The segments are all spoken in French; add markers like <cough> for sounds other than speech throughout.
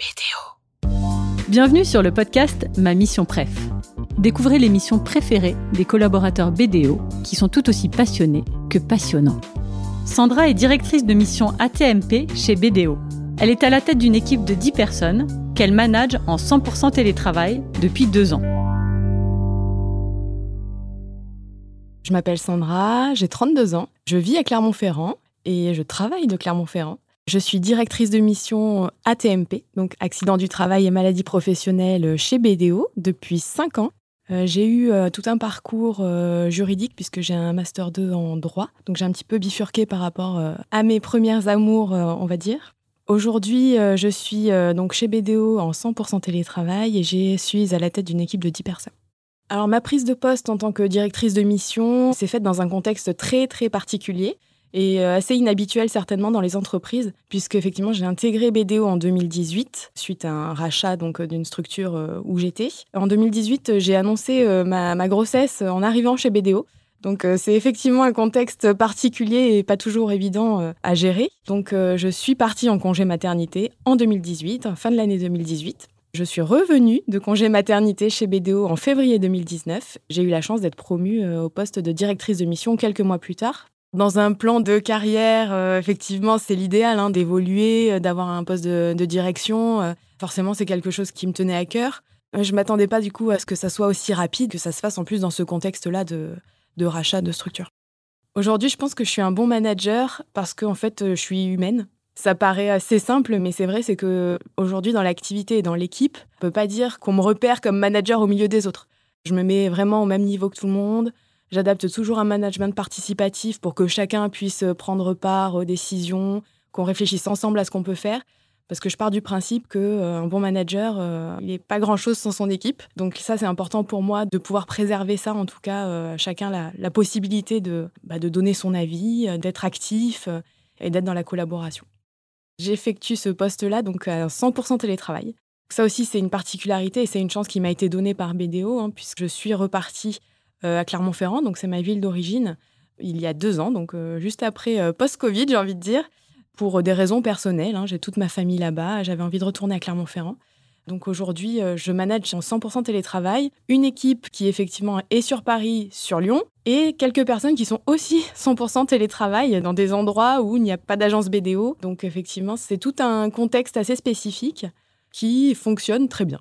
BDO. Bienvenue sur le podcast Ma Mission Préf. Découvrez les missions préférées des collaborateurs BDO qui sont tout aussi passionnés que passionnants. Sandra est directrice de mission ATMP chez BDO. Elle est à la tête d'une équipe de 10 personnes qu'elle manage en 100% télétravail depuis deux ans. Je m'appelle Sandra, j'ai 32 ans, je vis à Clermont-Ferrand et je travaille de Clermont-Ferrand. Je suis directrice de mission ATMP, donc accident du travail et maladie professionnelle chez BDO depuis 5 ans. Euh, j'ai eu euh, tout un parcours euh, juridique puisque j'ai un master 2 en droit, donc j'ai un petit peu bifurqué par rapport à mes premières amours, on va dire. Aujourd'hui, je suis donc chez BDO en 100% télétravail et je suis à la tête d'une équipe de 10 personnes. Alors ma prise de poste en tant que directrice de mission s'est faite dans un contexte très très particulier et euh, assez inhabituel certainement dans les entreprises, puisque effectivement j'ai intégré BDO en 2018 suite à un rachat donc euh, d'une structure euh, où j'étais. En 2018, j'ai annoncé ma, ma, grossesse en arrivant chez BDO. Donc c'est effectivement un contexte particulier et pas toujours évident à gérer. Donc je suis partie en congé maternité en 2018, fin de l'année 2018. Je suis revenue de congé maternité chez BDO en février 2019. J'ai eu la chance d'être promue au poste de directrice de mission quelques mois plus tard dans un plan de carrière, euh, effectivement, c'est l'idéal hein, d'évoluer, euh, d'avoir un poste de, direction. Euh, forcément, c'est quelque chose qui me tenait à cœur. Je m'attendais pas du coup à ce que ça soit aussi rapide, que ça se fasse en plus dans ce contexte-là de, rachat de structure. Aujourd'hui, je pense que je suis un bon manager parce qu'en fait, je suis humaine. Ça paraît assez simple, mais c'est vrai, c'est que aujourd'hui, dans l'activité et dans l'équipe, on peut pas dire qu'on me repère comme manager au milieu des autres. Je me mets vraiment au même niveau que tout le monde. J'adapte toujours un management participatif pour que chacun puisse prendre part aux décisions, qu'on réfléchisse ensemble à ce qu'on peut faire. Parce que je pars du principe qu'un euh, bon manager, euh, il n'est pas grand-chose sans son équipe. Donc ça, c'est important pour moi de pouvoir préserver ça, en tout cas, euh, chacun la, la possibilité de, bah, donner son avis, d'être actif et d'être dans la collaboration. J'effectue ce poste-là donc à 100% télétravail. Ça aussi, c'est une particularité et c'est une chance qui m'a été donnée par BDO, hein, puisque je suis repartie euh, à Clermont-Ferrand, donc c'est ma ville d'origine, il y a deux ans, donc euh, juste après euh, post-Covid, j'ai envie de dire, pour des raisons personnelles. Hein. j'ai toute ma famille là-bas, j'avais envie de retourner à Clermont-Ferrand. Donc aujourd'hui, je manage en 100% télétravail une équipe qui effectivement est sur Paris, sur Lyon, et quelques personnes qui sont aussi <laughs> 100% télétravail dans des endroits où il n'y a pas d'agence BDO. Donc effectivement, c'est tout un contexte assez spécifique qui fonctionne très bien.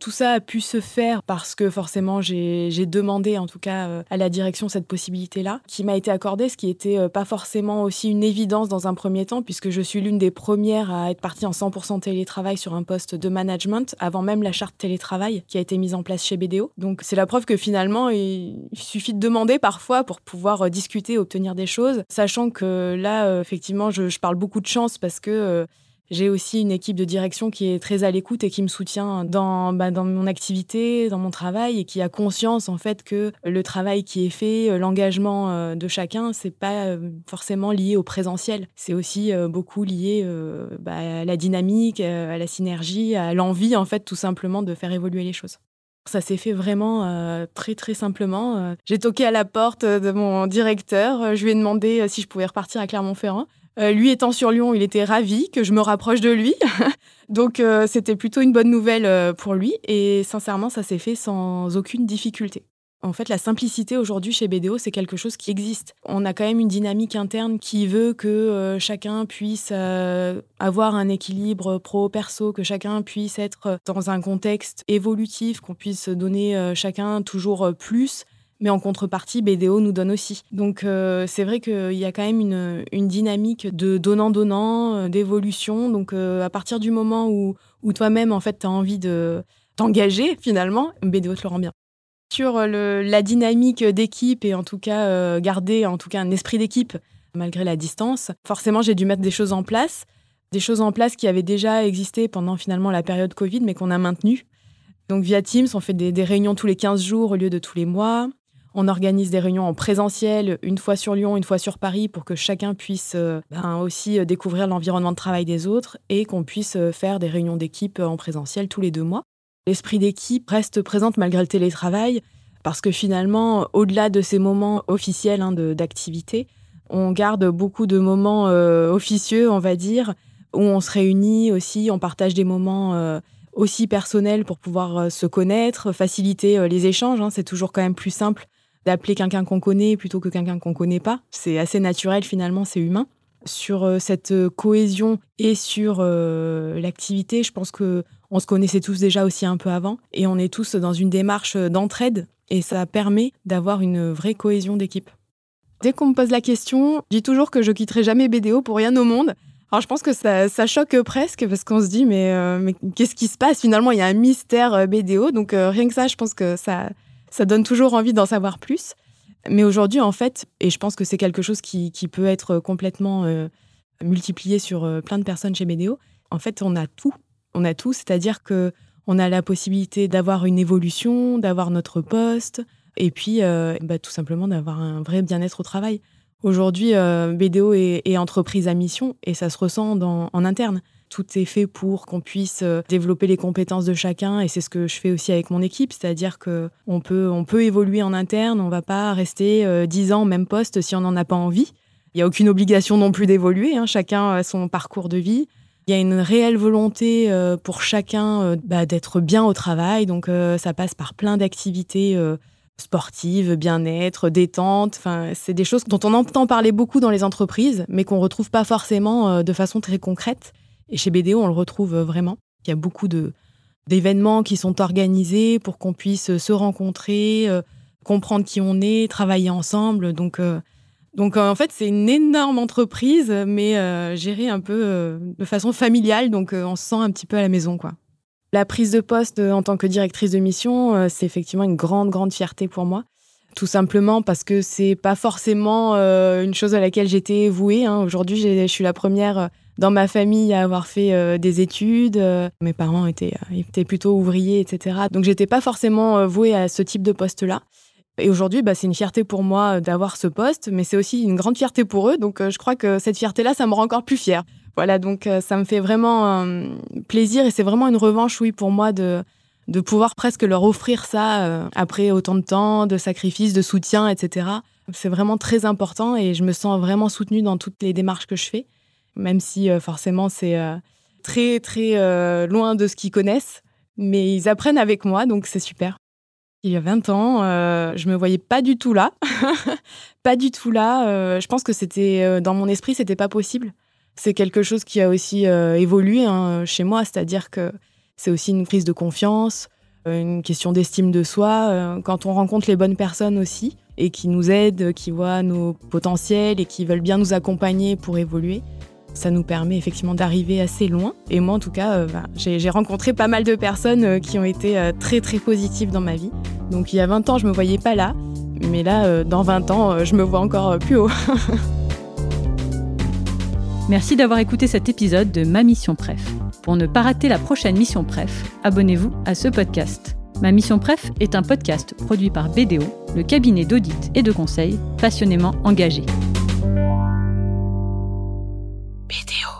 Tout ça a pu se faire parce que forcément j'ai demandé en tout cas euh, à la direction cette possibilité-là, qui m'a été accordée, ce qui n'était euh, pas forcément aussi une évidence dans un premier temps, puisque je suis l'une des premières à être partie en 100% télétravail sur un poste de management, avant même la charte télétravail qui a été mise en place chez BDO. Donc c'est la preuve que finalement il suffit de demander parfois pour pouvoir euh, discuter, obtenir des choses, sachant que là effectivement je, je parle beaucoup de chance parce que j'ai aussi une équipe de direction qui est très à l'écoute et qui me soutient dans, bah, dans mon activité, dans mon travail et qui a conscience en fait que le travail qui est fait, euh, l'engagement euh, de chacun, c'est pas euh, forcément lié au présentiel. C'est aussi beaucoup lié bah, à la dynamique, à la synergie, à l'envie en fait tout simplement de faire évoluer les choses. Ça s'est fait vraiment très très simplement. J'ai toqué à la porte de mon directeur, je lui ai demandé si je pouvais repartir à Clermont-Ferrand. Euh, lui étant sur Lyon, il était ravi que je me rapproche de lui. <laughs> Donc euh, c'était plutôt une bonne nouvelle euh, pour lui. Et sincèrement, ça s'est fait sans aucune difficulté. En fait, la simplicité aujourd'hui chez BDO, c'est quelque chose qui existe. On a quand même une dynamique interne qui veut que chacun puisse avoir un équilibre pro-perso, que chacun puisse être dans un contexte évolutif, qu'on puisse donner chacun toujours plus mais en contrepartie, BDO nous donne aussi. Donc euh, c'est vrai qu'il y a quand même une, dynamique de donnant-donnant, euh, d'évolution. Donc euh, à partir du moment où, toi-même, en fait, tu as envie de t'engager, finalement, BDO te le rend bien. Sur la dynamique d'équipe et en tout cas garder en tout cas un esprit d'équipe malgré la distance, forcément j'ai dû mettre des choses en place. Des choses en place qui avaient déjà existé pendant finalement la période Covid, mais qu'on a maintenues. Donc via Teams, on fait des, réunions tous les 15 jours au lieu de tous les mois. On organise des réunions en présentiel, une fois sur Lyon, une fois sur Paris, pour que chacun puisse euh, ben, aussi euh, découvrir l'environnement de travail des autres et qu'on puisse euh, faire des réunions d'équipe en présentiel tous les deux mois. L'esprit d'équipe reste présent malgré le télétravail, parce que finalement, au-delà de ces moments officiels hein, d'activité, on garde beaucoup de moments officieux, on va dire, où on se réunit aussi, on partage des moments aussi personnels pour pouvoir se connaître, faciliter les échanges. Hein. C'est toujours quand même plus simple d'appeler quelqu'un qu'on connaît plutôt que quelqu'un qu'on connaît pas. C'est assez naturel finalement, c'est humain. Sur cette cohésion et sur l'activité, je pense que on se connaissait tous déjà aussi un peu avant et on est tous dans une démarche d'entraide et ça permet d'avoir une vraie cohésion d'équipe. Dès qu'on me pose la question, je dis toujours que je quitterai jamais BDO pour rien au monde. Alors je pense que ça, choque presque parce qu'on se dit mais, euh, qu'est-ce qui se passe? Finalement Il y a un mystère euh, BDO, donc euh, rien que ça, je pense que ça, ça donne toujours envie d'en savoir plus. Mais aujourd'hui en fait, et je pense que c'est quelque chose qui, qui peut être complètement multiplié sur plein de personnes chez BDO, en fait on a tout on a tout, c'est-à-dire que on a la possibilité d'avoir une évolution, d'avoir notre poste, et puis euh, bah, tout simplement d'avoir un vrai bien-être au travail. Aujourd'hui, euh, BDO est, entreprise à mission et ça se ressent en interne. Tout est fait pour qu'on puisse euh, développer les compétences de chacun et c'est ce que je fais aussi avec mon équipe, c'est-à-dire que on peut, on peut évoluer en interne, on va pas rester dix ans au même poste si on n'en a pas envie. Il n'y a aucune obligation non plus d'évoluer, hein. chacun a son parcours de vie. Il y a une réelle volonté euh, pour chacun euh, bah, d'être bien au travail. Donc, euh, ça passe par plein d'activités sportives, bien-être, détente. Enfin, c'est des choses dont on entend parler beaucoup dans les entreprises, mais qu'on retrouve pas forcément de façon très concrète. Et chez BDO, on le retrouve vraiment. Il y a beaucoup de d'événements qui sont organisés pour qu'on puisse se rencontrer, comprendre qui on est, travailler ensemble. Donc, donc en fait, c'est une énorme entreprise, mais euh, gérée un peu euh, de façon familiale, donc euh, on se sent un petit peu à la maison, quoi. La prise de poste en tant que directrice de mission, c'est effectivement une grande, grande fierté pour moi. Tout simplement parce que c'est pas forcément une chose à laquelle j'étais vouée. Hein. Aujourd'hui, je suis la première dans ma famille à avoir fait des études. mes parents étaient, étaient plutôt ouvriers, etc. Donc j'étais pas forcément vouée à ce type de poste-là. Et aujourd'hui, bah, c'est une fierté pour moi euh, d'avoir ce poste, mais c'est aussi une grande fierté pour eux. Donc, euh, je crois que cette fierté-là, ça me rend encore plus fière. Voilà, donc euh, ça me fait vraiment plaisir et c'est vraiment une revanche, oui, pour moi de, de pouvoir presque leur offrir ça après autant de temps, de sacrifices, de soutien, etc. C'est vraiment très important et je me sens vraiment soutenue dans toutes les démarches que je fais, même si forcément c'est très, très loin de ce qu'ils connaissent. Mais ils apprennent avec moi, donc c'est super. Il y a 20 ans, euh, je me voyais pas du tout là. <laughs> pas du tout là. Euh, je pense que c'était euh, dans mon esprit, c'était pas possible. C'est quelque chose qui a aussi évolué hein, chez moi, c'est-à-dire que c'est aussi une prise de confiance, une question d'estime de soi. quand on rencontre les bonnes personnes aussi et qui nous aident, qui voient nos potentiels et qui veulent bien nous accompagner pour évoluer, ça nous permet effectivement d'arriver assez loin. Et moi, en tout cas, euh, bah, j'ai rencontré pas mal de personnes euh, qui ont été euh, très très positives dans ma vie. Donc il y a 20 ans, je me voyais pas là, mais là, dans 20 ans, je me vois encore plus haut. <laughs> Merci d'avoir écouté cet épisode de Ma Mission Pref. Pour ne pas rater la prochaine Mission Pref, abonnez-vous à ce podcast. Ma Mission Pref est un podcast produit par BDO, le cabinet d'audit et de conseil passionnément engagé. 别听。